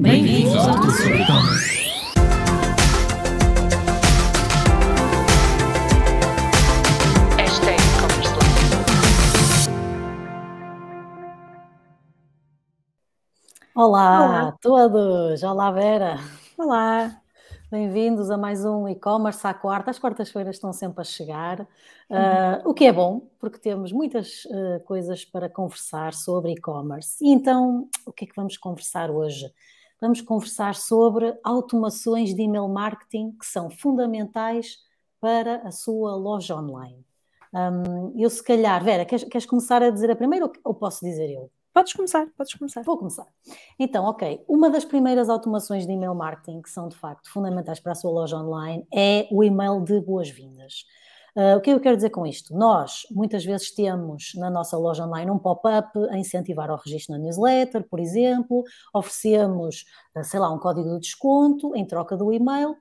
Bem-vindos ao Tudo E-Commerce. Olá, Olá a todos! Olá, Vera! Olá! Bem-vindos a mais um e-commerce à quarta. As quartas-feiras estão sempre a chegar, uh, o que é bom, porque temos muitas uh, coisas para conversar sobre e-commerce. E então, o que é que vamos conversar hoje? Vamos conversar sobre automações de email marketing que são fundamentais para a sua loja online. Um, eu, se calhar, Vera, queres, queres começar a dizer a primeira ou, ou posso dizer eu? Podes começar, podes começar. Vou começar. Então, ok. Uma das primeiras automações de email marketing que são de facto fundamentais para a sua loja online é o e-mail de boas-vindas. Uh, o que eu quero dizer com isto? Nós, muitas vezes, temos na nossa loja online um pop-up a incentivar ao registro na newsletter, por exemplo, oferecemos, uh, sei lá, um código de desconto em troca do e-mail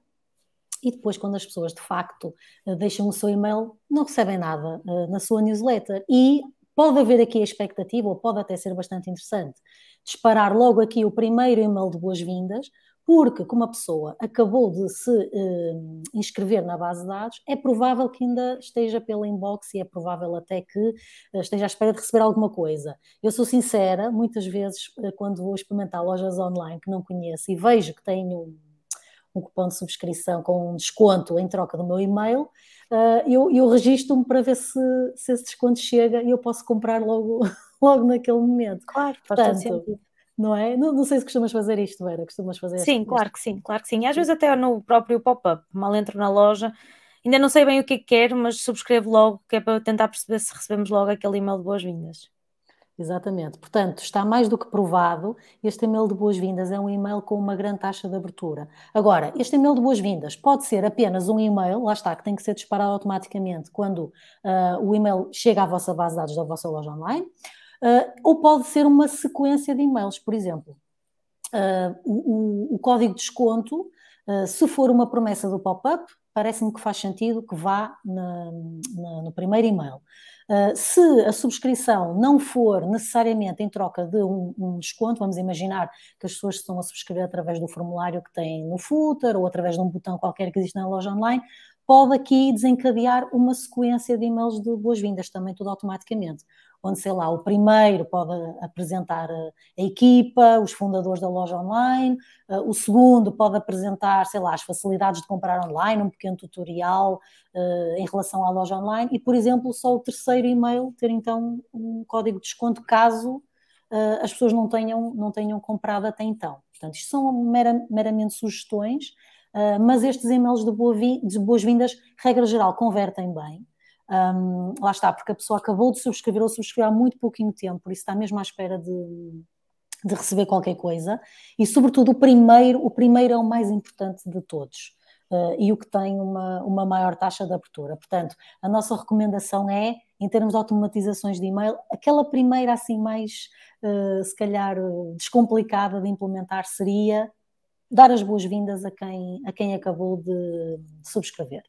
e depois, quando as pessoas de facto uh, deixam o seu e-mail, não recebem nada na sua newsletter. E Pode haver aqui a expectativa, ou pode até ser bastante interessante, disparar logo aqui o primeiro e-mail de boas-vindas, porque como a pessoa acabou de se uh, inscrever na base de dados, é provável que ainda esteja pela inbox e é provável até que uh, esteja à espera de receber alguma coisa. Eu sou sincera, muitas vezes uh, quando vou experimentar lojas online que não conheço e vejo que tenho um cupom de subscrição com um desconto em troca do meu e-mail, eu, eu registro-me para ver se, se esse desconto chega e eu posso comprar logo, logo naquele momento. Claro, Portanto. Não é? Não, não, sei se costumas fazer isto, Vera. Costumas fazer Sim, este, claro que sim, claro que sim. E às vezes até no próprio pop-up, mal entro na loja, ainda não sei bem o que é que quero, mas subscrevo logo, que é para tentar perceber se recebemos logo aquele e-mail de boas-vindas. Exatamente. Portanto, está mais do que provado, este e-mail de boas-vindas é um e-mail com uma grande taxa de abertura. Agora, este e-mail de boas-vindas pode ser apenas um e-mail, lá está, que tem que ser disparado automaticamente quando uh, o e-mail chega à vossa base de dados da vossa loja online, uh, ou pode ser uma sequência de e-mails, por exemplo. Uh, o, o, código de desconto, se for uma promessa do pop-up, parece-me que faz sentido que vá na, na, no primeiro e-mail. Uh, se a subscrição não for necessariamente em troca de um, um, desconto, vamos imaginar que as pessoas estão a subscrever através do formulário que têm no footer ou através de um botão qualquer que existe na loja online, pode aqui desencadear uma sequência de e-mails de boas-vindas, também tudo automaticamente onde, sei lá, o primeiro pode apresentar a equipa, os fundadores da loja online, eh, o segundo pode apresentar, sei lá, as facilidades de comprar online, um pequeno tutorial em relação à loja online, e, por exemplo, só o terceiro e-mail ter então um código de desconto caso as pessoas não tenham, não tenham comprado até então. Portanto, isto são mera, meramente sugestões, mas estes e-mails de boas-vindas, regra geral, convertem bem. Um, lá está, porque a pessoa acabou de subscrever ou subscreveu há muito pouquinho tempo, por isso está mesmo à espera de, de receber qualquer coisa. E, sobretudo, o primeiro, o primeiro é o mais importante de todos. Uh, e o que tem uma, uma maior taxa de abertura. Portanto, a nossa recomendação é, em termos de automatizações de e-mail, aquela primeira assim mais, uh, se calhar, descomplicada de implementar seria dar as boas-vindas a quem, a quem acabou de, de subscrever.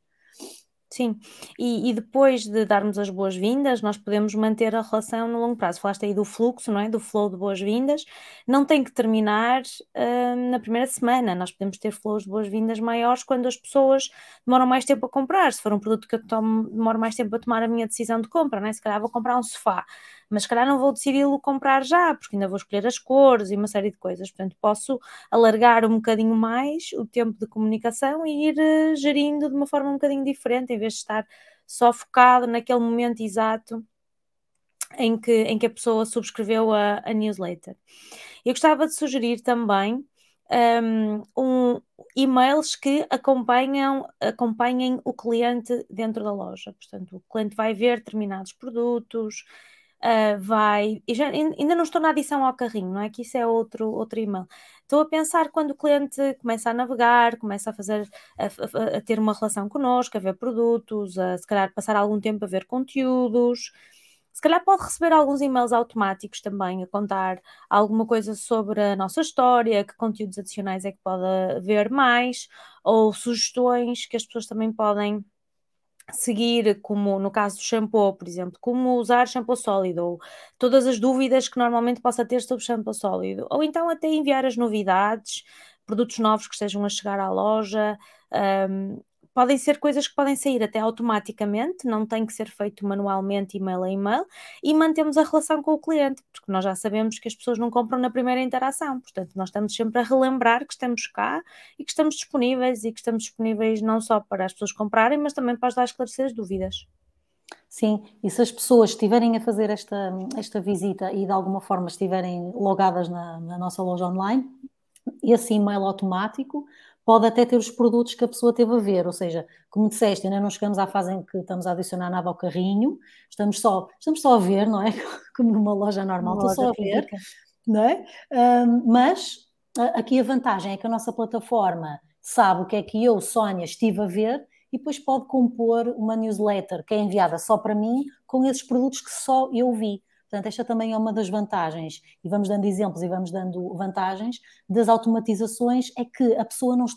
Sim, e, e depois de darmos as boas-vindas, nós podemos manter a relação no longo prazo. Falaste aí do fluxo, não é? Do flow de boas-vindas. Não tem que terminar hum, na primeira semana. Nós podemos ter flows de boas-vindas maiores quando as pessoas demoram mais tempo a comprar. Se for um produto que eu tomo, demoro mais tempo a tomar a minha decisão de compra, não é? Se calhar vou comprar um sofá mas se calhar não vou decidi-lo comprar já, porque ainda vou escolher as cores e uma série de coisas. Portanto, posso alargar um bocadinho mais o tempo de comunicação e ir uh, gerindo de uma forma um bocadinho diferente, em vez de estar só focado naquele momento exato em que, em que a pessoa subscreveu a, a newsletter. Eu gostava de sugerir também um, um, e-mails que acompanham, acompanhem o cliente dentro da loja. Portanto, o cliente vai ver determinados produtos, uh, vai. Já, ainda não estou na adição ao carrinho, não é? Que isso é outro, outro e-mail. Estou a pensar quando o cliente começa a navegar, começa a fazer, a, a, a ter uma relação connosco, a ver produtos, a se calhar passar algum tempo a ver conteúdos. Se calhar pode receber alguns e-mails automáticos também a contar alguma coisa sobre a nossa história, que conteúdos adicionais é que pode ver mais, ou sugestões que as pessoas também podem seguir, como no caso do shampoo, por exemplo, como usar shampoo sólido, ou todas as dúvidas que normalmente possa ter sobre shampoo sólido, ou então até enviar as novidades, produtos novos que estejam a chegar à loja. Um, podem ser coisas que podem sair até automaticamente, não tem que ser feito manualmente, e-mail a e-mail, e mantemos a relação com o cliente, porque nós já sabemos que as pessoas não compram na primeira interação, portanto, nós estamos sempre a relembrar que estamos cá e que estamos disponíveis e que estamos disponíveis não só para as pessoas comprarem, mas também para ajudar a esclarecer as dúvidas. Sim, e se as pessoas estiverem a fazer esta, esta visita e de alguma forma estiverem logadas na, na nossa loja online, esse e-mail automático pode até ter os produtos que a pessoa teve a ver, ou seja, como disseste, ainda não chegamos à fase em que estamos a adicionar nada ao carrinho, estamos só, estamos só a ver, não é? Como numa loja normal, estou só a ver, não é? Um, mas aqui a vantagem é que a nossa plataforma sabe o que é que eu, Sónia, estive a ver e depois pode compor uma newsletter que é enviada só para mim com esses produtos que só eu vi. Portanto, esta também é uma das vantagens, e vamos dando exemplos e vamos dando vantagens das automatizações, é que a pessoa não. que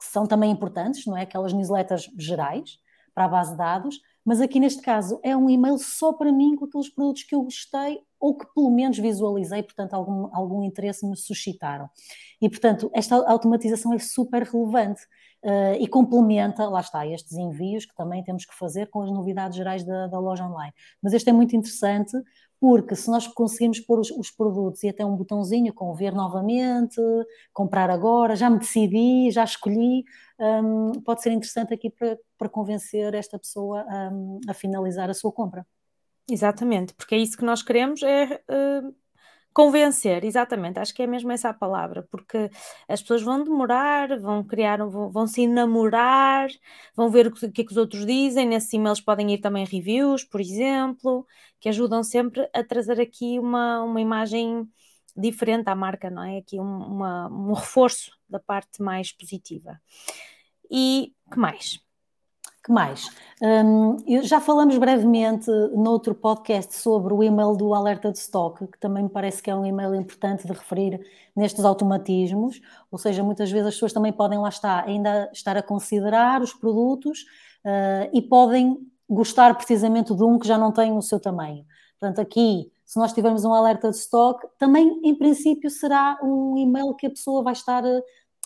são também importantes, não é? Aquelas newsletters gerais para a base de dados, mas aqui neste caso é um e-mail só para mim com aqueles produtos que eu gostei ou que pelo menos visualizei, portanto, algum, algum interesse me suscitaram. E, portanto, esta automatização é super relevante. Uh, e complementa, lá está, estes envios que também temos que fazer com as novidades gerais da, da loja online. Mas este é muito interessante porque se nós conseguimos pôr os, os, produtos e até um botãozinho com ver novamente, comprar agora, já me decidi, já escolhi, um, pode ser interessante aqui para, para convencer esta pessoa um, a finalizar a sua compra. Exatamente, porque é isso que nós queremos, é uh, Convencer, exatamente, acho que é mesmo essa a palavra, porque as pessoas vão demorar, vão criar, vão, vão se enamorar, vão ver o que, que, é que os outros dizem, nesses e-mails podem ir também reviews, por exemplo, que ajudam sempre a trazer aqui uma, uma imagem diferente à marca, não é? Aqui um, uma, um reforço da parte mais positiva. E que mais? Que mais? Um, já falamos brevemente noutro podcast sobre o e-mail do alerta de stock, que também me parece que é um e-mail importante de referir nestes automatismos, ou seja, muitas vezes as pessoas também podem lá estar, ainda estar a considerar os produtos uh, e podem gostar precisamente de um que já não tem o seu tamanho. Portanto, aqui, se nós tivermos um alerta de stock, também em princípio será um e-mail que a pessoa vai estar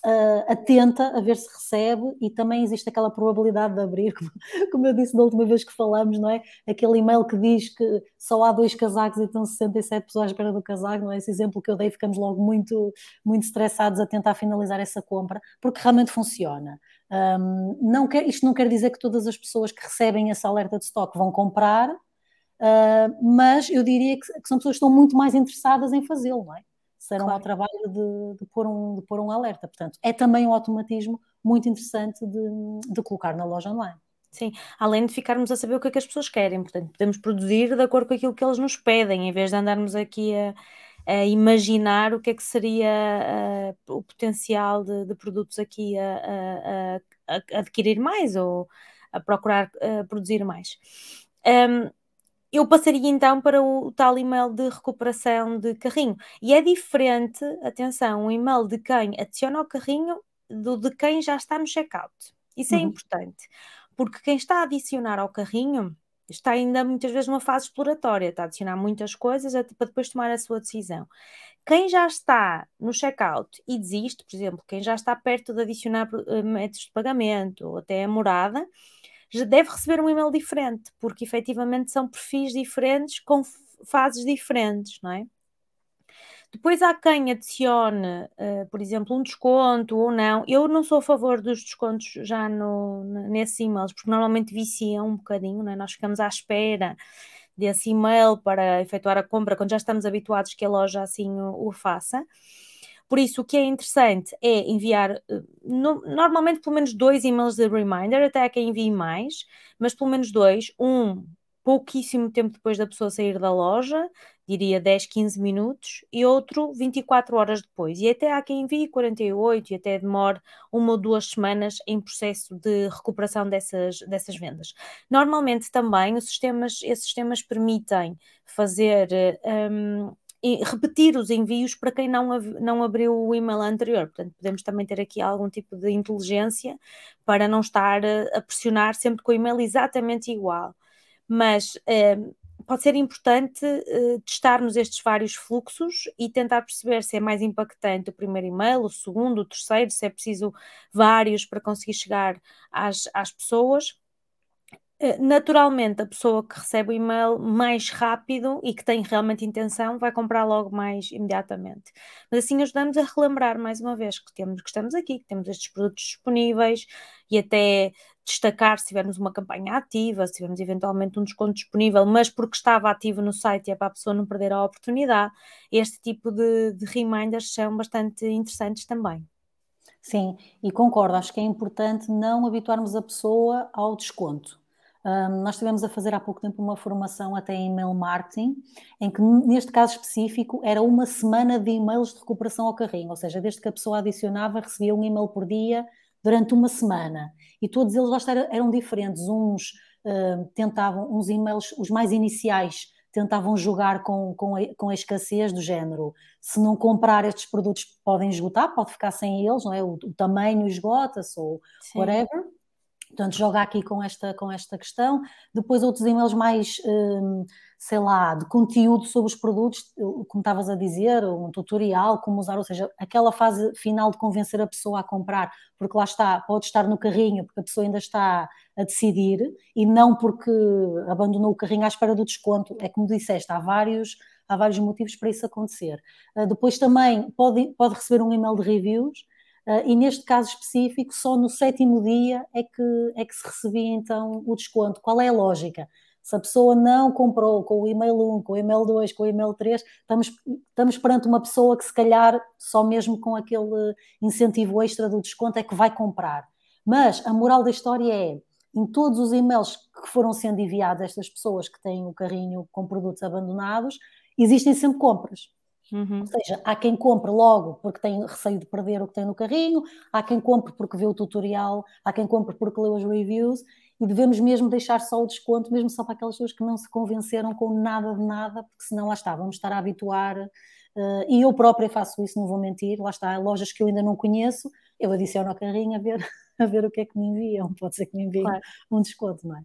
uh, atenta a ver se recebe e também existe aquela probabilidade de abrir, como, como, eu disse da última vez que falamos, não é? Aquele e-mail que diz que só há dois casacos e estão 67 pessoas à espera do casaco, não é? Esse exemplo que eu dei, ficamos logo muito, muito estressados a tentar finalizar essa compra, porque realmente funciona. Um, não quer, isto não quer dizer que todas as pessoas que recebem esse alerta de stock vão comprar, uh, mas eu diria que, que, são pessoas que estão muito mais interessadas em fazê-lo, não é? Serão claro. ao trabalho de, de, pôr um, de pôr um alerta. Portanto, é também um automatismo muito interessante de, de colocar na loja online. Sim, além de ficarmos a saber o que é que as pessoas querem, portanto, podemos produzir de acordo com aquilo que eles nos pedem, em vez de andarmos aqui a, a imaginar o que é que seria uh, o potencial de, de produtos aqui a, a, a, adquirir mais ou a procurar uh, produzir mais. Um, eu passaria então para o, tal e-mail de recuperação de carrinho. E é diferente, atenção, o e-mail de quem adiciona ao carrinho do de quem já está no checkout. Isso é uhum. importante, porque quem está a adicionar ao carrinho está ainda muitas vezes numa fase exploratória, está a adicionar muitas coisas para depois tomar a sua decisão. Quem já está no checkout e desiste, por exemplo, quem já está perto de adicionar eh, métodos de pagamento ou até a morada, já deve receber um e-mail diferente, porque efetivamente são perfis diferentes com fases diferentes, não é? Depois há quem adicione, uh, por exemplo, um desconto ou não. Eu não sou a favor dos descontos já no, nesses e-mails, porque normalmente viciam um bocadinho, não é? Nós ficamos à espera desse e-mail para efetuar a compra quando já estamos habituados que a loja assim o, o faça. Por isso, o que é interessante é enviar eh, no, normalmente pelo menos dois e-mails de reminder, até há quem envie mais, mas pelo menos dois. Um pouquíssimo tempo depois da pessoa sair da loja, diria 10, 15 minutos, e outro 24 horas depois. E até há quem envie 48 e até demore uma ou duas semanas em processo de recuperação dessas, dessas vendas. Normalmente também os sistemas, esses sistemas permitem fazer um, repetir os envios para quem não, não abriu o e-mail anterior. Portanto, podemos também ter aqui algum tipo de inteligência para não estar a pressionar sempre com o e-mail exatamente igual. Mas eh, pode ser importante uh, testarmos estes vários fluxos e tentar perceber se é mais impactante o primeiro e-mail, o segundo, o terceiro, se é preciso vários para conseguir chegar às, às pessoas. Uh, naturalmente, a pessoa que recebe o e-mail mais rápido e que tem realmente intenção vai comprar logo mais imediatamente. Mas assim ajudamos a relembrar mais uma vez que, temos, que estamos aqui, que temos estes produtos disponíveis e até destacar se tivermos uma campanha ativa, se tivermos eventualmente um desconto disponível, mas porque estava ativo no site é para a pessoa não perder a oportunidade, este tipo de, de reminders são bastante interessantes também. Sim, e concordo, acho que é importante não habituarmos a pessoa ao desconto. Um, nós estivemos a fazer há pouco tempo uma formação até em email marketing, em que neste caso específico era uma semana de e-mails de recuperação ao carrinho, ou seja, desde que a pessoa adicionava, recebia um e-mail por dia durante uma semana. E todos eles lá eram diferentes. Uns uh, tentavam, uns e-mails, os mais iniciais, tentavam jogar com, com, a, com a escassez do género. Se não comprar estes produtos, podem esgotar, pode ficar sem eles, não é? O, o tamanho esgota-se ou Sim. whatever. Portanto, joga aqui com esta, com esta questão. Depois, outros e-mails mais, hum, sei lá, de conteúdo sobre os produtos, como estavas a dizer, um tutorial, como usar, ou seja, aquela fase final de convencer a pessoa a comprar, porque lá está, pode estar no carrinho, porque a pessoa ainda está a decidir, e não porque abandonou o carrinho à espera do desconto. É como disseste, há vários, há vários motivos para isso acontecer. Ah, depois também pode, pode receber um e-mail de reviews e neste caso específico, só no sétimo dia é que, é que se recebia então o desconto. Qual é a lógica? Se a pessoa não comprou com o e-mail 1, com o e-mail 2, com o e-mail 3, estamos, estamos perante uma pessoa que se calhar só mesmo com aquele incentivo extra do desconto é que vai comprar. Mas a moral da história é, em todos os e-mails que foram sendo enviados a estas pessoas que têm o carrinho com produtos abandonados, existem sempre compras. Uhum. Ou seja, há quem compre logo porque tem receio de perder o que tem no carrinho, há quem compre porque vê o tutorial, há quem compre porque leu as reviews e devemos mesmo deixar só o desconto, mesmo só para aquelas pessoas que não se convenceram com nada de nada, porque senão lá está, vamos estar a habituar. Uh, e eu própria faço isso, não vou mentir, lá está, lojas que eu ainda não conheço, eu adiciono ao carrinho a ver, a ver o que é que me enviam, pode ser que me enviem claro. um desconto, não é?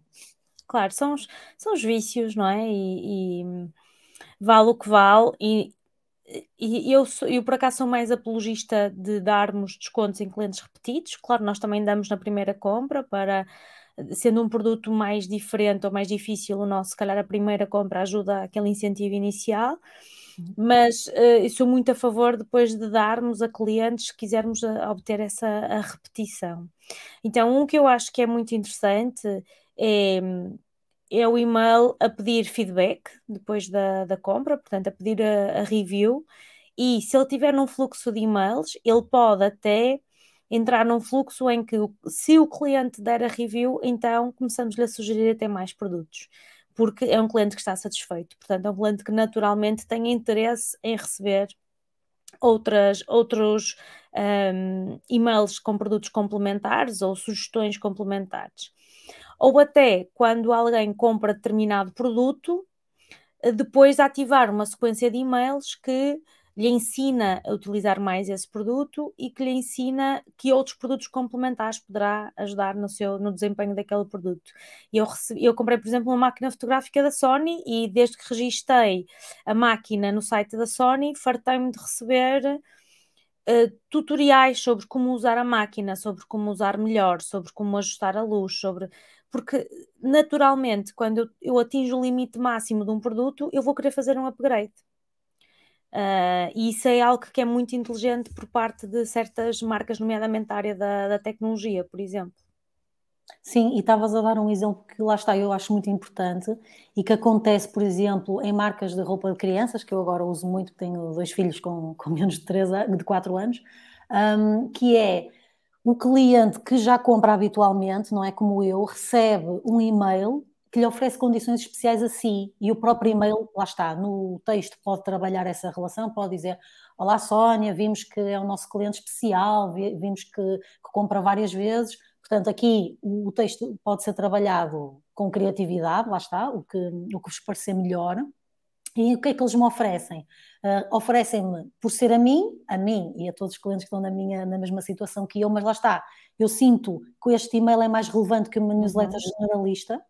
Claro, são os, são os vícios, não é? E, e vale o que vale, e, e eu, sou, eu, por acaso, sou mais apologista de darmos descontos em clientes repetidos. Claro, nós também damos na primeira compra para, sendo um produto mais diferente ou mais difícil, o nosso, se calhar, a primeira compra ajuda aquele incentivo inicial. Uhum. Mas uh, sou muito a favor depois de darmos a clientes se quisermos a, a obter essa a repetição. Então, um que eu acho que é muito interessante é é o e-mail a pedir feedback depois da, da compra, portanto, a pedir a, a review. E se ele tiver num fluxo de e-mails, ele pode até entrar num fluxo em que, se o cliente der a review, então começamos-lhe a sugerir até mais produtos, porque é um cliente que está satisfeito. Portanto, é um cliente que naturalmente tem interesse em receber outras, outros um, e-mails com produtos complementares ou sugestões complementares ou até quando alguém compra determinado produto, eh, depois ativar uma sequência de e-mails que lhe ensina a utilizar mais esse produto e que lhe ensina que outros produtos complementares poderá ajudar no seu no desempenho daquele produto. Eu, recebi, eu comprei, por exemplo, uma máquina fotográfica da Sony e desde que registrei a máquina no site da Sony, fartei-me de receber uh, tutoriais sobre como usar a máquina, sobre como usar melhor, sobre como ajustar a luz, sobre porque naturalmente, quando eu, eu atinjo o limite máximo de um produto, eu vou querer fazer um upgrade. Uh, e isso é algo que é muito inteligente por parte de certas marcas, nomeadamente a área da, da tecnologia, por exemplo. Sim, e estavas a dar um exemplo que lá está, eu acho muito importante e que acontece, por exemplo, em marcas de roupa de crianças, que eu agora uso muito, tenho dois filhos com, com menos de, 3, de 4 anos, um, que é o cliente que já compra habitualmente, não é como eu, recebe um e-mail que lhe oferece condições especiais a si. E o próprio e-mail, lá está, no texto pode trabalhar essa relação, pode dizer Olá Sónia, vimos que é o nosso cliente especial, vimos que, que compra várias vezes, portanto aqui o texto pode ser trabalhado com criatividade, lá está, o que, o que vos parecer melhor, E o que é que eles me oferecem? Uh, Oferecem-me, por ser a mim, a mim e a todos os clientes que estão na, minha, na mesma situação que eu, mas lá está, eu sinto que este e-mail é mais relevante que uma newsletter uhum. generalista,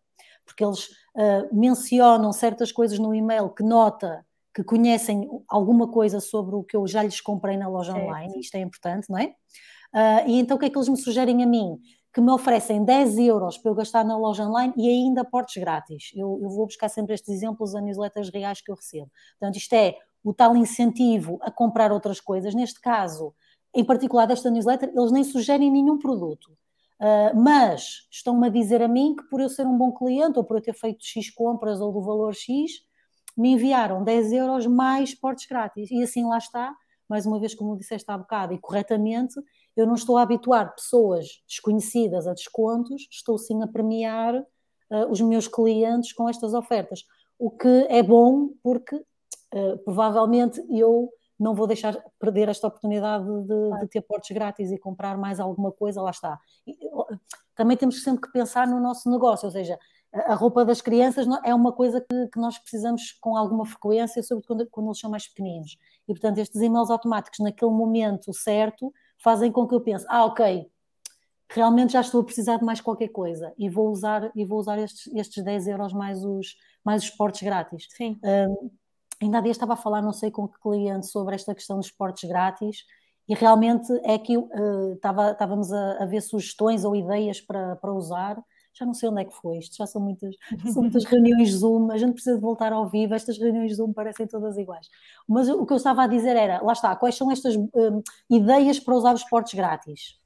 porque eles uh, mencionam certas coisas no e-mail que nota que conhecem alguma coisa sobre o que eu já lhes comprei na loja certo. online, isto é importante, não é? Uh, e então o que é que eles me sugerem a mim? Que me oferecem 10 euros para eu gastar na loja online e ainda portes grátis. Eu, eu vou buscar sempre estes exemplos a newsletters reais que eu recebo. Portanto, isto é o tal incentivo a comprar outras coisas. Neste caso, em particular desta newsletter, eles nem sugerem nenhum produto. Uh, mas estão-me a dizer a mim que por eu ser um bom cliente ou por eu ter feito X compras ou do valor X, me enviaram 10 euros mais portes grátis. E assim lá está, mais uma vez, como disseste há bocado, e corretamente, eu não estou a habituar pessoas desconhecidas a descontos, estou sim a premiar uh, os meus clientes com estas ofertas. O que é bom porque uh, provavelmente eu não vou deixar perder esta oportunidade de, de, ter portes grátis e comprar mais alguma coisa, lá está. E, também temos sempre que pensar no nosso negócio, ou seja, a roupa das crianças é uma coisa que, que nós precisamos com alguma frequência, sobretudo quando, quando, eles são mais pequeninos. E, portanto, estes e-mails automáticos, naquele momento certo, fazem com que eu pense, ah, ok, realmente já estou a precisar de mais qualquer coisa e vou usar, e vou usar estes, estes 10 euros mais os, mais os portes grátis. Sim. Um, ainda há dias estava a falar, não sei com que cliente, sobre esta questão dos portes grátis e realmente é que uh, estava, estávamos a, a, ver sugestões ou ideias para, para usar já não sei onde é que foi, isto já são muitas, são muitas reuniões Zoom, a gente precisa de voltar ao vivo, estas reuniões Zoom parecem todas iguais. Mas o que eu estava a dizer era, lá está, quais são estas um, ideias para usar os portos grátis,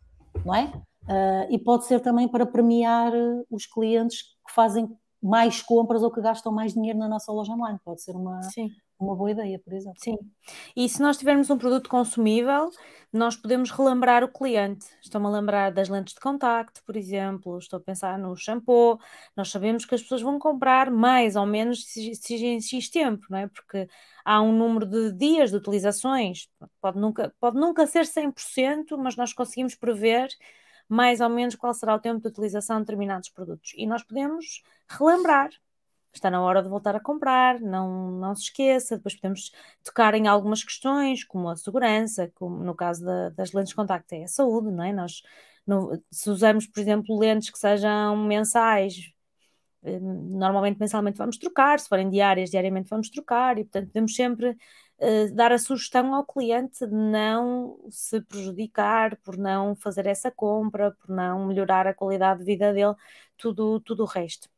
não é? Uh, e pode ser também para premiar os clientes que fazem mais compras ou que gastam mais dinheiro na nossa loja online, pode ser uma, Sim uma boa ideia, por exemplo. Sim. E se nós tivermos um produto consumível, nós podemos relembrar o cliente. Estou-me a lembrar das lentes de contacto, por exemplo, estou a pensar no shampoo. Nós sabemos que as pessoas vão comprar mais ou menos se, X tempo, não é? Porque há um número de dias de utilizações, pode nunca, pode nunca ser 100%, mas nós conseguimos prever mais ou menos qual será o tempo de utilização de determinados produtos. E nós podemos relembrar está na hora de voltar a comprar, não, não se esqueça. Depois podemos tocar em algumas questões, como a segurança, como no caso da, das lentes de contacto é a saúde, não é? Nós, se usamos, por exemplo, lentes que sejam mensais, eh, normalmente mensalmente vamos trocar, se forem diárias, diariamente vamos trocar, e portanto podemos sempre uh, dar a sugestão ao cliente de não se prejudicar por não fazer essa compra, por não melhorar a qualidade de vida dele, tudo, tudo o resto.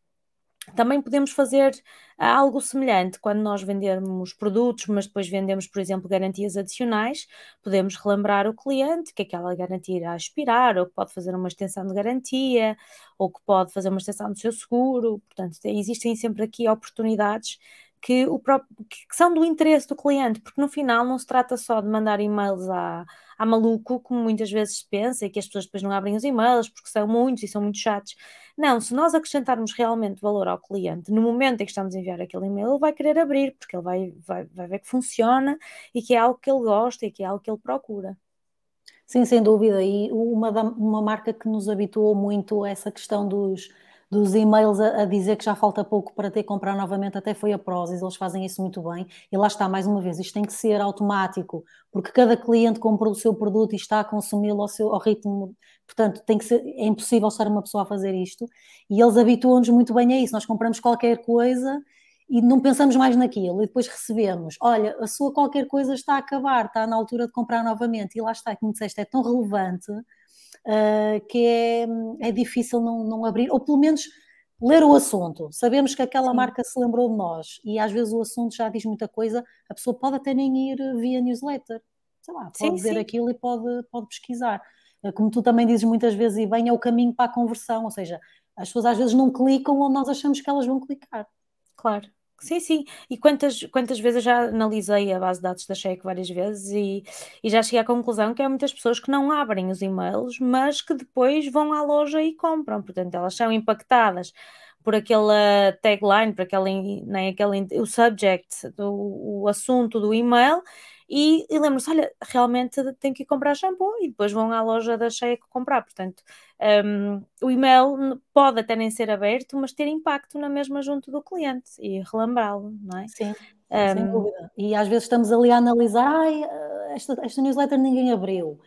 Também podemos fazer ah, algo semelhante quando nós vendermos produtos, mas depois vendemos, por exemplo, garantias adicionais. Podemos relembrar o cliente que aquela garantia irá expirar, ou que pode fazer uma extensão de garantia, ou que pode fazer uma extensão do seu seguro. Portanto, existem sempre aqui oportunidades que, o próprio, que são do interesse do cliente, porque no final não se trata só de mandar e-mails à há maluco, como muitas vezes se pensa, e que as pessoas depois não abrem os e-mails porque são muitos e são muito chatos. Não, se nós acrescentarmos realmente valor ao cliente, no momento em que estamos a enviar aquele e-mail, ele vai querer abrir, porque ele vai, vai, vai ver que funciona e que é algo que ele gosta e que é algo que ele procura. Sim, sem dúvida. E uma, uma marca que nos habituou muito a essa questão dos dos e-mails a, a, dizer que já falta pouco para ter que comprar novamente, até foi a Prozis, eles fazem isso muito bem. E lá está, mais uma vez, isto tem que ser automático, porque cada cliente compra o seu produto e está a consumi-lo ao, seu, ao ritmo, portanto, tem que ser, é impossível estar uma pessoa a fazer isto. E eles habituam-nos muito bem a isso, nós compramos qualquer coisa e não pensamos mais naquilo, e depois recebemos, olha, a sua qualquer coisa está a acabar, está na altura de comprar novamente, e lá está, como disseste, é tão relevante uh, que é, é difícil não, não abrir, ou pelo menos ler o assunto. Sabemos que aquela Sim. marca se lembrou de nós e às vezes o assunto já diz muita coisa, a pessoa pode até nem ir via newsletter. Sei lá, pode sim, ver sim. aquilo e pode, pode pesquisar. Ah, como tu também dizes muitas vezes, e bem, é o caminho para a conversão, ou seja, as pessoas às vezes não clicam onde nós achamos que elas vão clicar. Claro. Sim, sim. E quantas, quantas vezes eu já analisei a base de dados da Cheque várias vezes e, e já cheguei à conclusão que há muitas pessoas que não abrem os e-mails, mas que depois vão à loja e compram. Portanto, elas são impactadas por aquela tagline, por aquele, né, aquele, o subject, do, o assunto do e-mail e, e lembram-se, olha, realmente tenho que ir comprar shampoo e depois vão à loja da Cheia comprar. Portanto, um, o e-mail pode até nem ser aberto, mas ter impacto na mesma junto do cliente e relembrá-lo, não é? Sim. Sem dúvida. E às vezes estamos ali a analisar, ai, esta, esta newsletter ninguém abriu,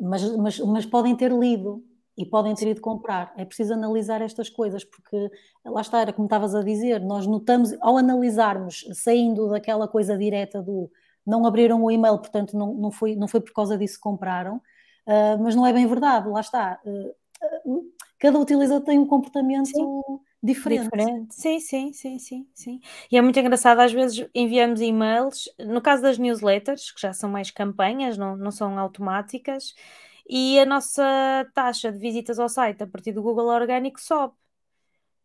mas, mas, mas podem ter lido e podem ter ido comprar. É preciso analisar estas coisas, porque lá está, era como estavas a dizer, nós notamos, ao analisarmos, saindo daquela coisa direta do não abriram o e-mail, portanto não, não, foi, não foi por causa disso que compraram, uh, mas não é bem verdade, lá está. Uh, cada utilizador tem um comportamento sim. diferente. diferente. Sim, sim, sim, sim, sim. E é muito engraçado, às vezes enviamos e-mails, no caso das newsletters, que já são mais campanhas, não, não são automáticas, e a nossa taxa de visitas ao site a partir do Google Orgânico sobe.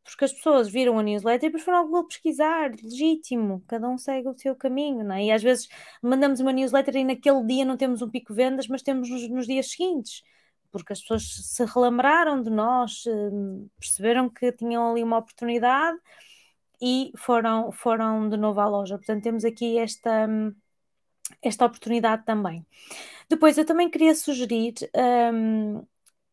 Porque as pessoas viram a newsletter e depois foram ao Google pesquisar, legítimo, cada um segue o seu caminho, não é? E às vezes mandamos uma newsletter e naquele dia não temos um pico de vendas, mas temos nos, nos dias seguintes, porque as pessoas se relembraram de nós, hum, perceberam que tinham ali uma oportunidade e foram, foram de novo à loja. Portanto, temos aqui esta, esta oportunidade também. Depois, eu também queria sugerir um,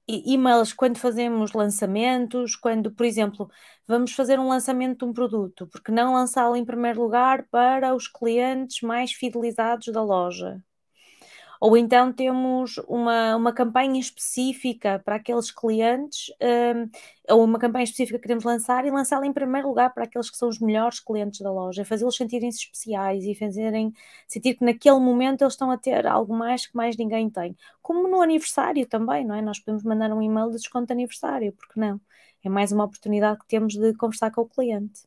e-mails quando fazemos lançamentos, quando, por exemplo, vamos fazer um lançamento de um produto, porque não lançá-lo em primeiro lugar para os clientes mais fidelizados da loja? Ou então temos uma, uma campanha específica para aqueles clientes, um, ou uma campanha específica que queremos lançar e lançá-la em primeiro lugar para aqueles que são os melhores clientes da loja, fazê-los sentirem-se especiais e fazerem sentir que naquele momento eles estão a ter algo mais que mais ninguém tem. Como no aniversário também, não é? Nós podemos mandar um e-mail de desconto de aniversário, porque não? É mais uma oportunidade que temos de conversar com o cliente.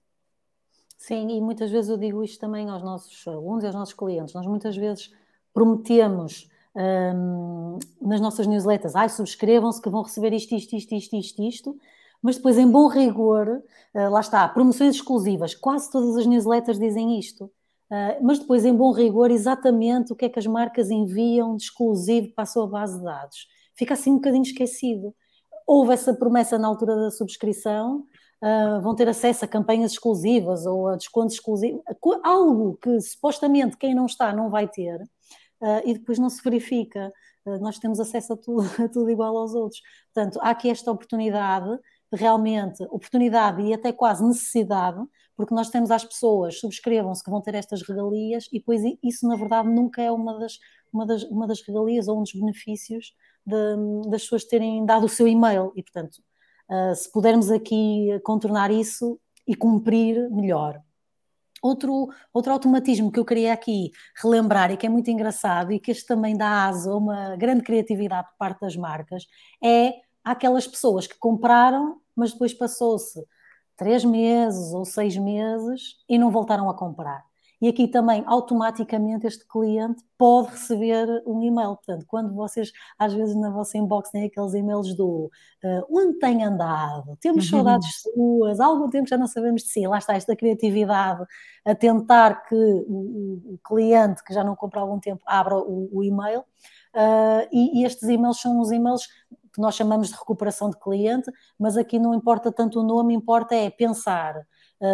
Sim, e muitas vezes eu digo isto também aos nossos alunos e aos nossos clientes. Nós muitas vezes prometemos um, nas nossas newsletters, ai, subscrevam-se que vão receber isto, isto, isto, isto, isto, isto, mas depois, em bom rigor, uh, lá está, promoções exclusivas, quase todas as newsletters dizem isto, uh, mas depois, em bom rigor, exatamente o que é que as marcas enviam de exclusivo para a sua base de dados. Fica assim um bocadinho esquecido. Houve essa promessa na altura da subscrição, Uh, vão ter acesso a campanhas exclusivas ou a descontos exclusivos, algo que supostamente quem não está não vai ter, uh, e depois não se verifica. Uh, nós temos acesso a tudo, a tudo igual aos outros. Portanto, há aqui esta oportunidade, realmente, oportunidade e até quase necessidade, porque nós temos as pessoas, subscrevam-se que vão ter estas regalias, e depois isso, na verdade, nunca é uma das, uma das, uma das regalias ou um dos benefícios de, das pessoas terem dado o seu e-mail. E, portanto, uh, se pudermos aqui contornar isso e cumprir, melhor. Outro, outro automatismo que eu queria aqui relembrar e que é muito engraçado e que este também dá asa a uma grande criatividade por parte das marcas é aquelas pessoas que compraram, mas depois passou-se três meses ou seis meses e não voltaram a comprar e aqui também automaticamente este cliente pode receber um e-mail. Portanto, quando vocês, às vezes na vossa inbox, têm aqueles e-mails do uh, onde tem andado, temos uhum. saudades suas, há algum tempo já não sabemos de si, lá está esta criatividade a tentar que o, o cliente que já não compra há algum tempo abra o, o e-mail. Uh, e, e estes e-mails são os e-mails que nós chamamos de recuperação de cliente, mas aqui não importa tanto o nome, importa é pensar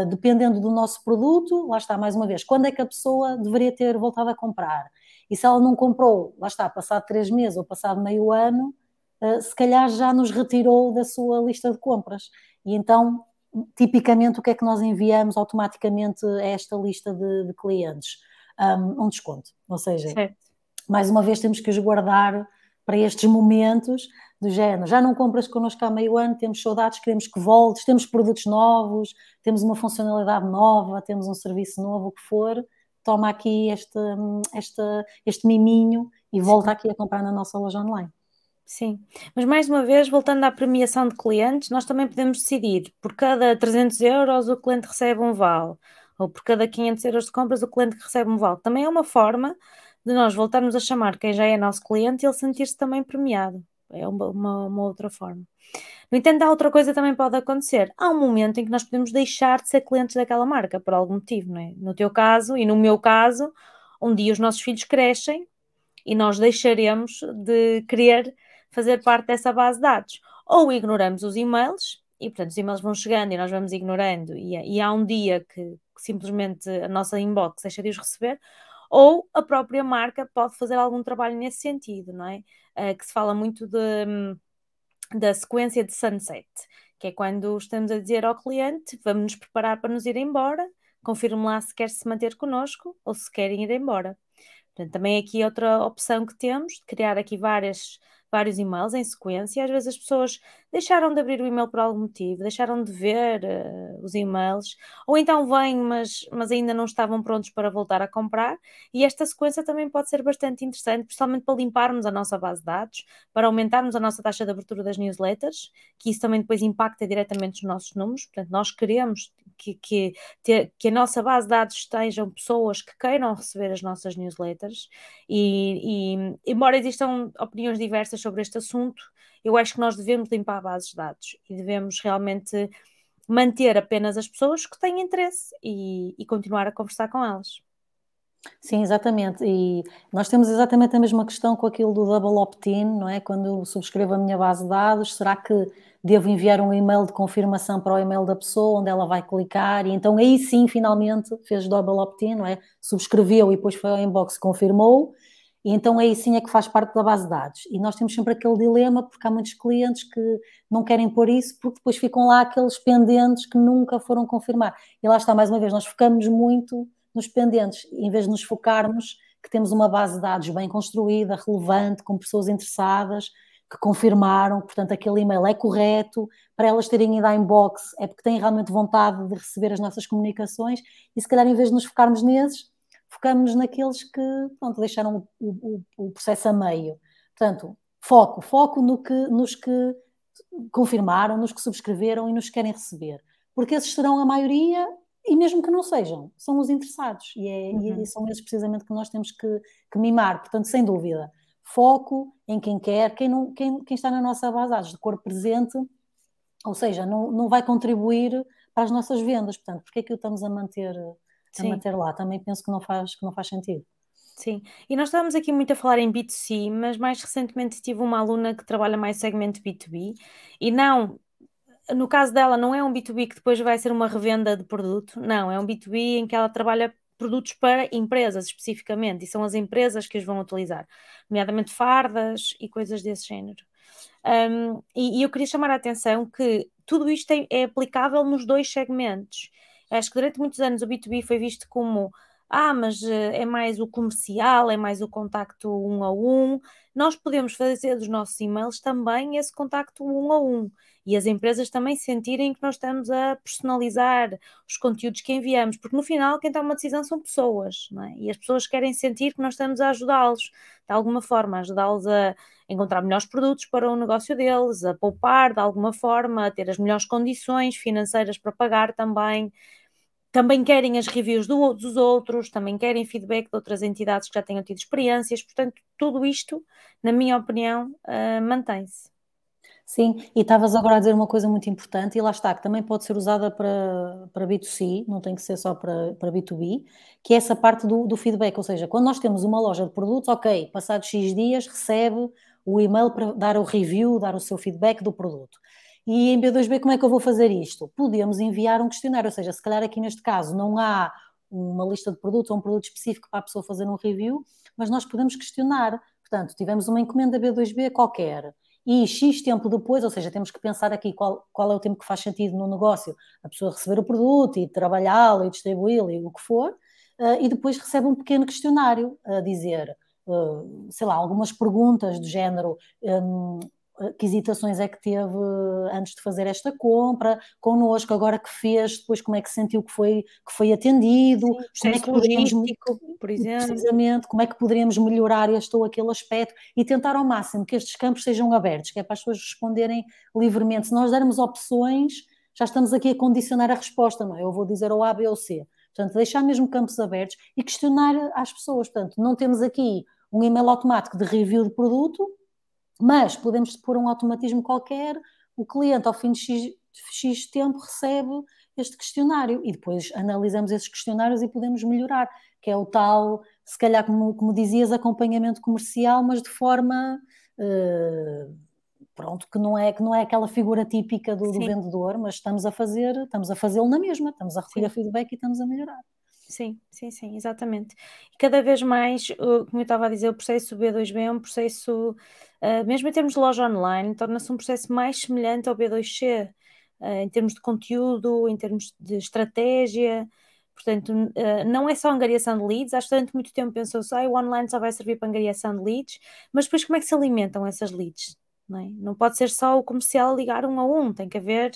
dependendo do nosso produto, lá está, mais uma vez, quando é que a pessoa deveria ter voltado a comprar? E se ela não comprou, lá está, passado três meses ou passado meio ano, uh, se calhar já nos retirou da sua lista de compras. E então, tipicamente, o que é que nós enviamos automaticamente a esta lista de, de clientes? Um, um, desconto. Ou seja, certo. mais uma vez temos que os guardar para estes momentos do género, já não compras connosco há meio ano, temos saudades, queremos que voltes, temos produtos novos, temos uma funcionalidade nova, temos um serviço novo, o que for, toma aqui este, este, este miminho e volta aqui a comprar na nossa loja online. Sim, mas mais uma vez, voltando à premiação de clientes, nós também podemos decidir, por cada 300 euros o cliente recebe um vale, ou por cada 500 euros de compras o cliente recebe um vale. Também é uma forma de nós voltarmos a chamar quem já é nosso cliente e ele sentir-se também premiado. É uma, uma, uma, outra forma. No entanto, há outra coisa que também pode acontecer. Há um momento em que nós podemos deixar de ser clientes daquela marca, por algum motivo, não é? No teu caso e no meu caso, um dia os nossos filhos crescem e nós deixaremos de querer fazer parte dessa base de dados. Ou ignoramos os e-mails, e portanto os e-mails vão chegando e nós vamos ignorando, e, e há um dia que, que simplesmente a nossa inbox deixa de os receber, ou a própria marca pode fazer algum trabalho nesse sentido, não é? Uh, que se fala muito de, hum, da sequência de sunset, que é quando estamos a dizer ao cliente, vamos nos preparar para nos ir embora, confirme lá se quer se manter connosco ou se querem ir embora. Portanto, também aqui outra opção que temos, criar aqui várias vários e-mails em sequência. Às vezes as pessoas deixaram de abrir o e-mail por algum motivo, deixaram de ver uh, os e-mails, ou então vêm, mas, mas ainda não estavam prontos para voltar a comprar. E esta sequência também pode ser bastante interessante, principalmente para limparmos a nossa base de dados, para aumentarmos a nossa taxa de abertura das newsletters, que isso também depois impacta diretamente os nossos números. Portanto, nós queremos que, que, ter, que a nossa base de dados estejam pessoas que queiram receber as nossas newsletters e, e embora existam opiniões diversas sobre este assunto, eu acho que nós devemos limpar bases de dados e devemos realmente manter apenas as pessoas que têm interesse e, e continuar a conversar com elas. Sim, exatamente. E nós temos exatamente a mesma questão com aquilo do double opt-in, não é? Quando eu subscrevo a minha base de dados, será que devo enviar um e-mail de confirmação para o e-mail da pessoa, onde ela vai clicar, e então aí sim, finalmente, fez double opt-in, não é? Subscreveu e depois foi ao inbox, confirmou, e então aí sim é que faz parte da base de dados. E nós temos sempre aquele dilema, porque há muitos clientes que não querem pôr isso, porque depois ficam lá aqueles pendentes que nunca foram confirmar. E lá está, mais uma vez, nós focamos muito nos pendentes, em vez de nos focarmos que temos uma base de dados bem construída, relevante, com pessoas interessadas, que confirmaram, portanto, aquele e-mail é correto, para elas terem ido à inbox é porque têm realmente vontade de receber as nossas comunicações e se calhar em vez de nos focarmos nesses, focamos naqueles que pronto, deixaram o, o, o, processo a meio. Portanto, foco, foco no que, nos que confirmaram, nos que subscreveram e nos que querem receber. Porque esses serão a maioria e mesmo que não sejam, são os interessados e, é, uhum. e são esses precisamente que nós temos que, que mimar. Portanto, sem dúvida, foco em quem quer, quem, não, quem, quem está na nossa base de dados de cor presente, ou seja, não, não vai contribuir para as nossas vendas. Portanto, porque é que o estamos a manter, a manter lá? Também penso que não faz, que não faz sentido. Sim, e nós estávamos aqui muito a falar em B2C, mas mais recentemente tive uma aluna que trabalha mais segmento B2B e não, no caso dela, não é um B2B que depois vai ser uma revenda de produto, não, é um B2B em que ela trabalha produtos para empresas especificamente, e são as empresas que os vão utilizar, nomeadamente fardas e coisas desse género. Um, e, e, eu queria chamar a atenção que tudo isto é, é aplicável nos dois segmentos. Acho que durante muitos anos o B2B foi visto como ah, mas eh, é mais o comercial, é mais o contacto um a um. Nós podemos fazer dos nossos e-mails também esse contacto um a um e as empresas também sentirem que nós estamos a personalizar os conteúdos que enviamos, porque no final quem toma uma decisão são pessoas, é? e as pessoas querem sentir que nós estamos a ajudá-los de alguma forma, ajudá-los a encontrar melhores produtos para o negócio deles, a poupar de alguma forma, a ter as melhores condições financeiras para pagar também também querem as reviews do, dos outros, também querem feedback de outras entidades que já tenham tido experiências, portanto, tudo isto, na minha opinião, uh, mantém-se. Sim, e estavas agora a dizer uma coisa muito importante, e lá está, que também pode ser usada para, para B2C, não tem que ser só para, para B2B, que é essa parte do, do feedback, ou seja, quando nós temos uma loja de produtos, ok, passados X dias recebe o e-mail para dar o review, dar o seu feedback do produto. E em B2B, como é que eu vou fazer isto? Podemos enviar um questionário, ou seja, se calhar aqui neste caso não há uma lista de produtos ou um produto específico para a pessoa fazer um review, mas nós podemos questionar. Portanto, tivemos uma encomenda B2B qualquer e X tempo depois, ou seja, temos que pensar aqui qual, qual é o tempo que faz sentido no negócio, a pessoa receber o produto e trabalhá-lo e distribuí-lo e o que for, uh, e depois recebe um pequeno questionário a dizer, uh, sei lá, algumas perguntas do género. Um, que hesitações é que teve antes de fazer esta compra, connosco, agora que fez, depois como é que sentiu que foi, que foi atendido, Sim, como é que poderíamos, por exemplo. precisamente, como é que poderíamos melhorar este ou aquele aspecto e tentar ao máximo que estes campos sejam abertos, que é para as pessoas responderem livremente. Se nós dermos opções, já estamos aqui a condicionar a resposta, não é? Eu vou dizer ou A, B ou C. Portanto, deixar mesmo campos abertos e questionar às pessoas. Portanto, não temos aqui um e-mail automático de review de produto, mas podemos pôr um automatismo qualquer, o cliente ao fim de X, X tempo recebe este questionário e depois analisamos esses questionários e podemos melhorar, que é o tal, se calhar como, como dizias, acompanhamento comercial, mas de forma uh, pronto, que não é que não é aquela figura típica do, do vendedor, mas estamos a fazer, estamos a fazê-lo na mesma, estamos a recolher Sim. feedback e estamos a melhorar. Sim, sim, sim, exatamente. E cada vez mais, como eu estava a dizer, o processo B2B é um processo, uh, mesmo em termos de loja online, torna-se um processo mais semelhante ao B2C, uh, em termos de conteúdo, em termos de estratégia, Portanto, uh, não é só angariação de leads, acho que durante muito tempo pensou-se, ah, o online só vai servir para angariação de leads, mas depois como é que se alimentam essas leads? Não, é? não pode ser só o comercial ligar um a um, tem que haver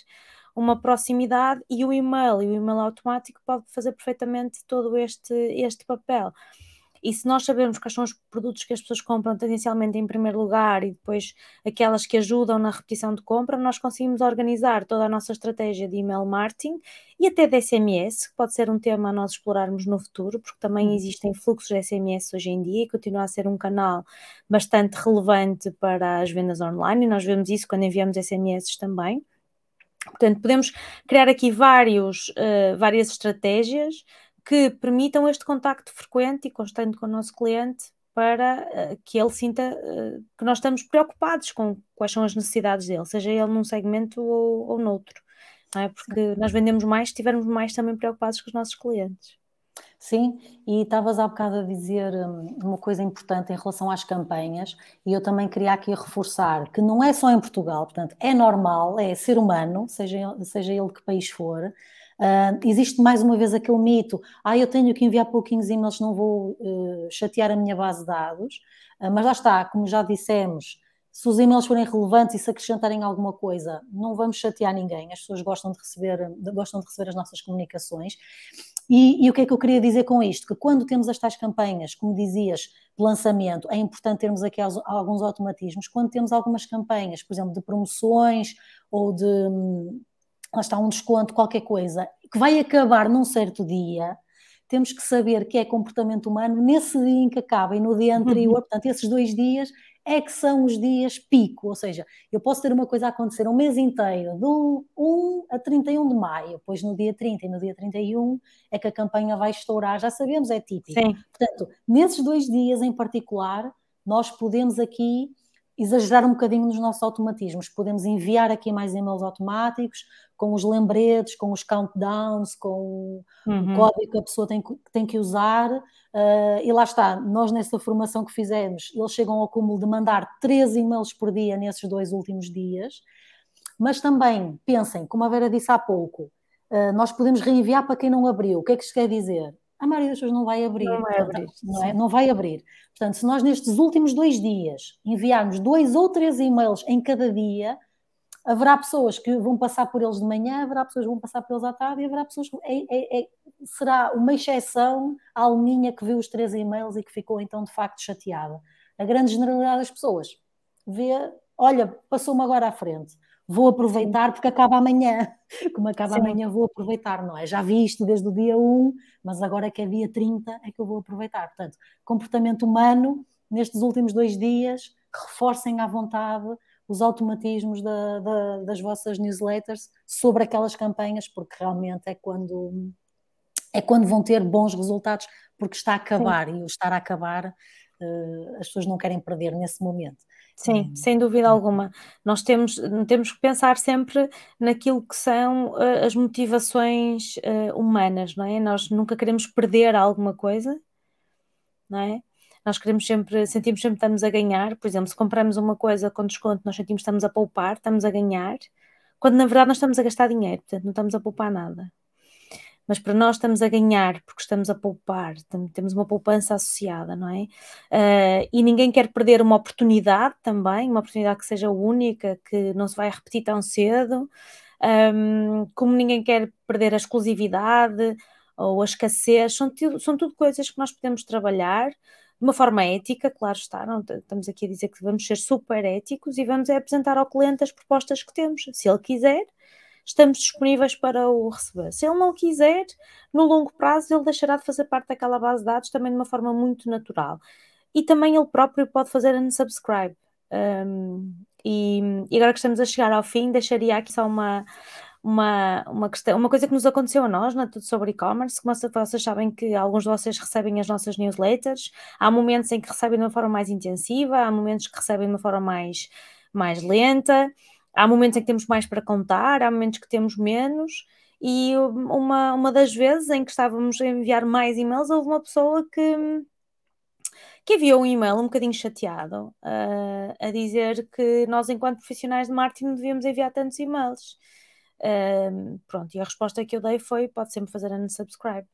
uma proximidade e o e-mail, e o e-mail automático pode fazer perfeitamente todo este, este papel. E se nós sabermos quais são os produtos que as pessoas compram tendencialmente em primeiro lugar e depois aquelas que ajudam na repetição de compra, nós conseguimos organizar toda a nossa estratégia de email marketing e até de SMS, que pode ser um tema a nós explorarmos no futuro, porque também uhum. existem fluxos de SMS hoje em dia e continua a ser um canal bastante relevante para as vendas online e nós vemos isso quando enviamos SMS também. Portanto, podemos criar aqui vários, uh, várias estratégias que permitam este contacto frequente e constante com o nosso cliente para uh, que ele sinta uh, que nós estamos preocupados com quais são as necessidades dele, seja ele num segmento ou, ou noutro. Não é? Porque Sim. nós vendemos mais se estivermos mais também preocupados com os nossos clientes. Sim, e estavas há bocado a dizer hum, uma coisa importante em relação às campanhas, e eu também queria aqui reforçar que não é só em Portugal, portanto, é normal, é ser humano, seja, seja ele que país for, Uh, existe mais uma vez aquele mito, ah, eu tenho que enviar pouquinhos e-mails, não vou uh, chatear a minha base de dados, uh, mas lá está, como já dissemos, se os e-mails forem relevantes e se acrescentarem alguma coisa, não vamos chatear ninguém, as pessoas gostam de receber, gostam de receber as nossas comunicações. E, e, o que é que eu queria dizer com isto? Que quando temos as tais campanhas, como dizias, de lançamento, é importante termos aqui alguns automatismos. Quando temos algumas campanhas, por exemplo, de promoções ou de lá está um desconto, qualquer coisa, que vai acabar num certo dia, temos que saber que é comportamento humano nesse dia em que acaba e no dia anterior, uhum. portanto, esses dois dias é que são os dias pico, ou seja, eu posso ter uma coisa a acontecer um mês inteiro, de 1, 1 a 31 de maio, depois no dia 30 e no dia 31 é que a campanha vai estourar, já sabemos, é típico. Sim. Portanto, nesses dois dias em particular, nós podemos aqui exagerar um bocadinho nos nossos automatismos. Podemos enviar aqui mais e-mails automáticos, com os lembretes, com os countdowns, com uhum. o código que a pessoa tem, tem que usar. Uh, e lá está, nós nessa formação que fizemos, eles chegam ao cúmulo de mandar três e-mails por dia nesses dois últimos dias. Mas também, pensem, como a Vera disse há pouco, uh, nós podemos reenviar para quem não abriu. O que é que isto quer dizer? A maioria das pessoas não vai abrir. Não vai abrir. Não, é? não vai abrir. Portanto, se nós nestes últimos dois dias enviarmos dois ou três e-mails em cada dia, haverá pessoas que vão passar por eles de manhã, haverá pessoas que vão passar por eles à tarde e haverá pessoas que é, é, é, será uma exceção à alminha que viu os três e-mails e que ficou então de facto chateada. A grande generalidade das pessoas vê, olha, passou-me agora à frente vou aproveitar porque acaba amanhã. Como acaba Sim. amanhã, vou aproveitar, não é? Já vi isto desde o dia 1, mas agora que é dia 30 é que eu vou aproveitar. Portanto, comportamento humano, nestes últimos dois dias, reforcem à vontade os automatismos da, da, das vossas newsletters sobre aquelas campanhas, porque realmente é quando é quando vão ter bons resultados, porque está a acabar Sim. e o estar a acabar uh, as pessoas não querem perder nesse momento. Sim, hum. sem dúvida alguma. Nós temos, temos que pensar sempre naquilo que são uh, as motivações uh, humanas, não é? Nós nunca queremos perder alguma coisa, não é? Nós queremos sempre, sentimos sempre que estamos a ganhar. Por exemplo, se compramos uma coisa com desconto, nós sentimos que estamos a poupar, estamos a ganhar, quando na verdade nós estamos a gastar dinheiro, portanto não estamos a poupar nada mas para nós estamos a ganhar porque estamos a poupar, temos uma poupança associada, não é? Uh, e ninguém quer perder uma oportunidade também, uma oportunidade que seja única, que não se vai repetir tão cedo, um, como ninguém quer perder a exclusividade ou a escassez, são, são tudo coisas que nós podemos trabalhar de uma forma ética, claro está, não estamos aqui a dizer que vamos ser super éticos e vamos é apresentar ao cliente as propostas que temos, se ele quiser, estamos disponíveis para o receber. Se ele não quiser, no longo prazo, ele deixará de fazer parte daquela base de dados também de uma forma muito natural. E também ele próprio pode fazer unsubscribe. Um, e, e agora que estamos a chegar ao fim, deixaria aqui só uma, uma, uma, questão, uma coisa que nos aconteceu a nós, é tudo sobre e-commerce, como vocês sabem que alguns de vocês recebem as nossas newsletters, há momentos em que recebem de uma forma mais intensiva, há momentos que recebem de uma forma mais, mais lenta, há momentos em que temos mais para contar, há momentos que temos menos, e uma, uma das vezes em que estávamos a enviar mais e-mails, houve uma pessoa que, que enviou um e-mail um bocadinho chateado uh, a dizer que nós, enquanto profissionais de marketing, não devíamos enviar tantos e-mails. Uh, pronto, e a resposta que eu dei foi: pode sempre fazer unsubscribe.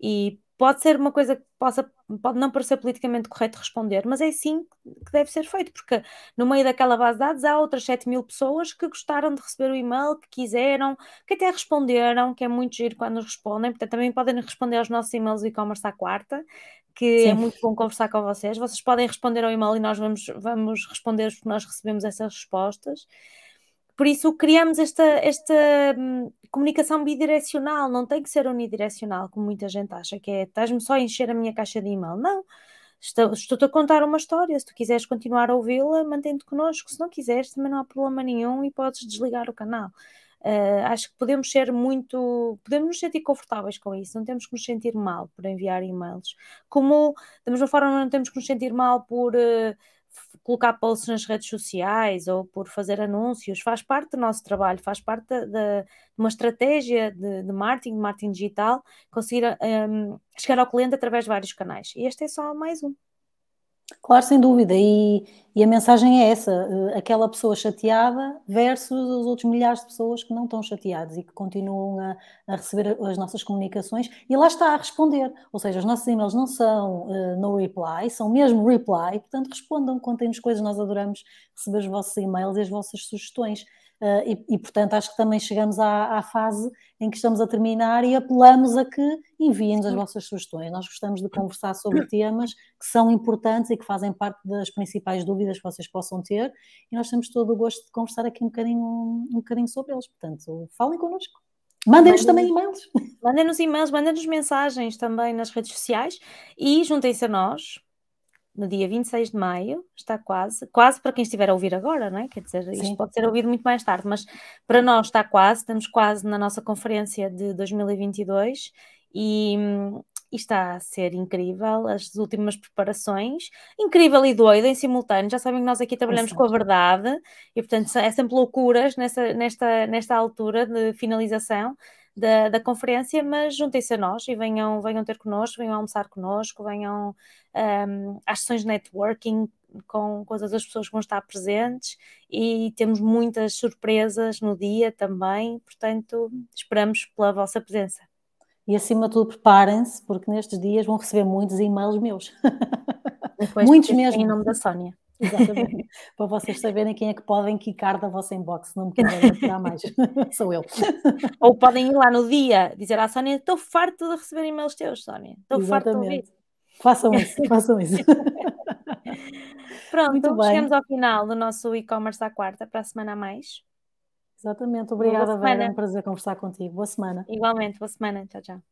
E pode ser uma coisa que possa, pode não parecer politicamente correto responder, mas é sim que deve ser feito, porque no meio daquela base de dados há outras 7 mil pessoas que gostaram de receber o e-mail, que quiseram, que até responderam, que é muito giro quando nos respondem, portanto também podem responder aos nossos e-mails do e-commerce à quarta, que é Sim. é muito bom conversar com vocês. Vocês podem responder ao e-mail e nós vamos, vamos responder porque nós recebemos essas respostas. Por isso criamos esta, esta hum, comunicação bidirecional, não tem que ser unidirecional, como muita gente acha, que é estás-me só a encher a minha caixa de e-mail. Não, estou-te a contar uma história, se tu quiseres continuar a ouvi-la, mantém-te connosco, se não quiseres também não há problema nenhum e podes desligar o canal. Uh, acho que podemos ser muito, podemos nos sentir confortáveis com isso, não temos que nos sentir mal por enviar e-mails. Como, da mesma forma, não temos que nos sentir mal por uh, colocar posts nas redes sociais ou por fazer anúncios, faz parte do nosso trabalho, faz parte de, uma estratégia de, de, marketing, de marketing digital, conseguir um, chegar ao cliente através de vários canais. E este é só mais um. Claro, sem dúvida, e, e, a mensagem é essa: eh, aquela pessoa chateada versus os outros milhares de pessoas que não estão chateadas e que continuam a, a receber as nossas comunicações e lá está a responder. Ou seja, os nossos e-mails não são uh, no reply, são mesmo reply, portanto respondam, contem-nos coisas, nós adoramos receber os vossos e-mails e as vossas sugestões. Uh, e, e, portanto, acho que também chegamos à, à, fase em que estamos a terminar e apelamos a que enviem-nos as vossas sugestões. Nós gostamos de conversar sobre temas que são importantes e que fazem parte das principais dúvidas que vocês possam ter, e nós temos todo o gosto de conversar aqui um bocadinho, um bocadinho sobre eles. Portanto, falem connosco. Mandem-nos também e-mails. Mandem-nos e-mails, mandem-nos mensagens também nas redes sociais e juntem-se a nós no dia 26 de maio, está quase, quase para quem estiver a ouvir agora, não é? Quer dizer, Sim. isto pode ser ouvido muito mais tarde, mas para nós está quase, estamos quase na nossa conferência de 2022 e, e está a ser incrível, as últimas preparações, incrível e doido em simultâneo, já sabem que nós aqui trabalhamos com a verdade e portanto é sempre loucuras nessa, nesta, nesta altura de finalização, da, da conferência, mas juntem-se a nós e venham, venham ter connosco, venham almoçar connosco, venham um, às sessões de networking com, com as pessoas que vão estar presentes e temos muitas surpresas no dia também, portanto, esperamos pela vossa presença. E acima de tudo, preparem-se, porque nestes dias vão receber muitos e-mails meus. muitos mesmo. Em nome da Sónia. Exatamente. Para vocês saberem quem é que podem quicar da vossa inbox, não me querem tirar mais. Sou eu. Ou podem ir lá no dia dizer à Sónia: estou farto de receber e-mails teus, Sónia. Estou farto de ouvir. Façam isso, façam isso. Pronto, Muito bem. chegamos ao final do nosso e-commerce à quarta, para a semana a mais. Exatamente, obrigada, Vera. É um prazer conversar contigo. Boa semana. Igualmente, boa semana. Tchau, tchau.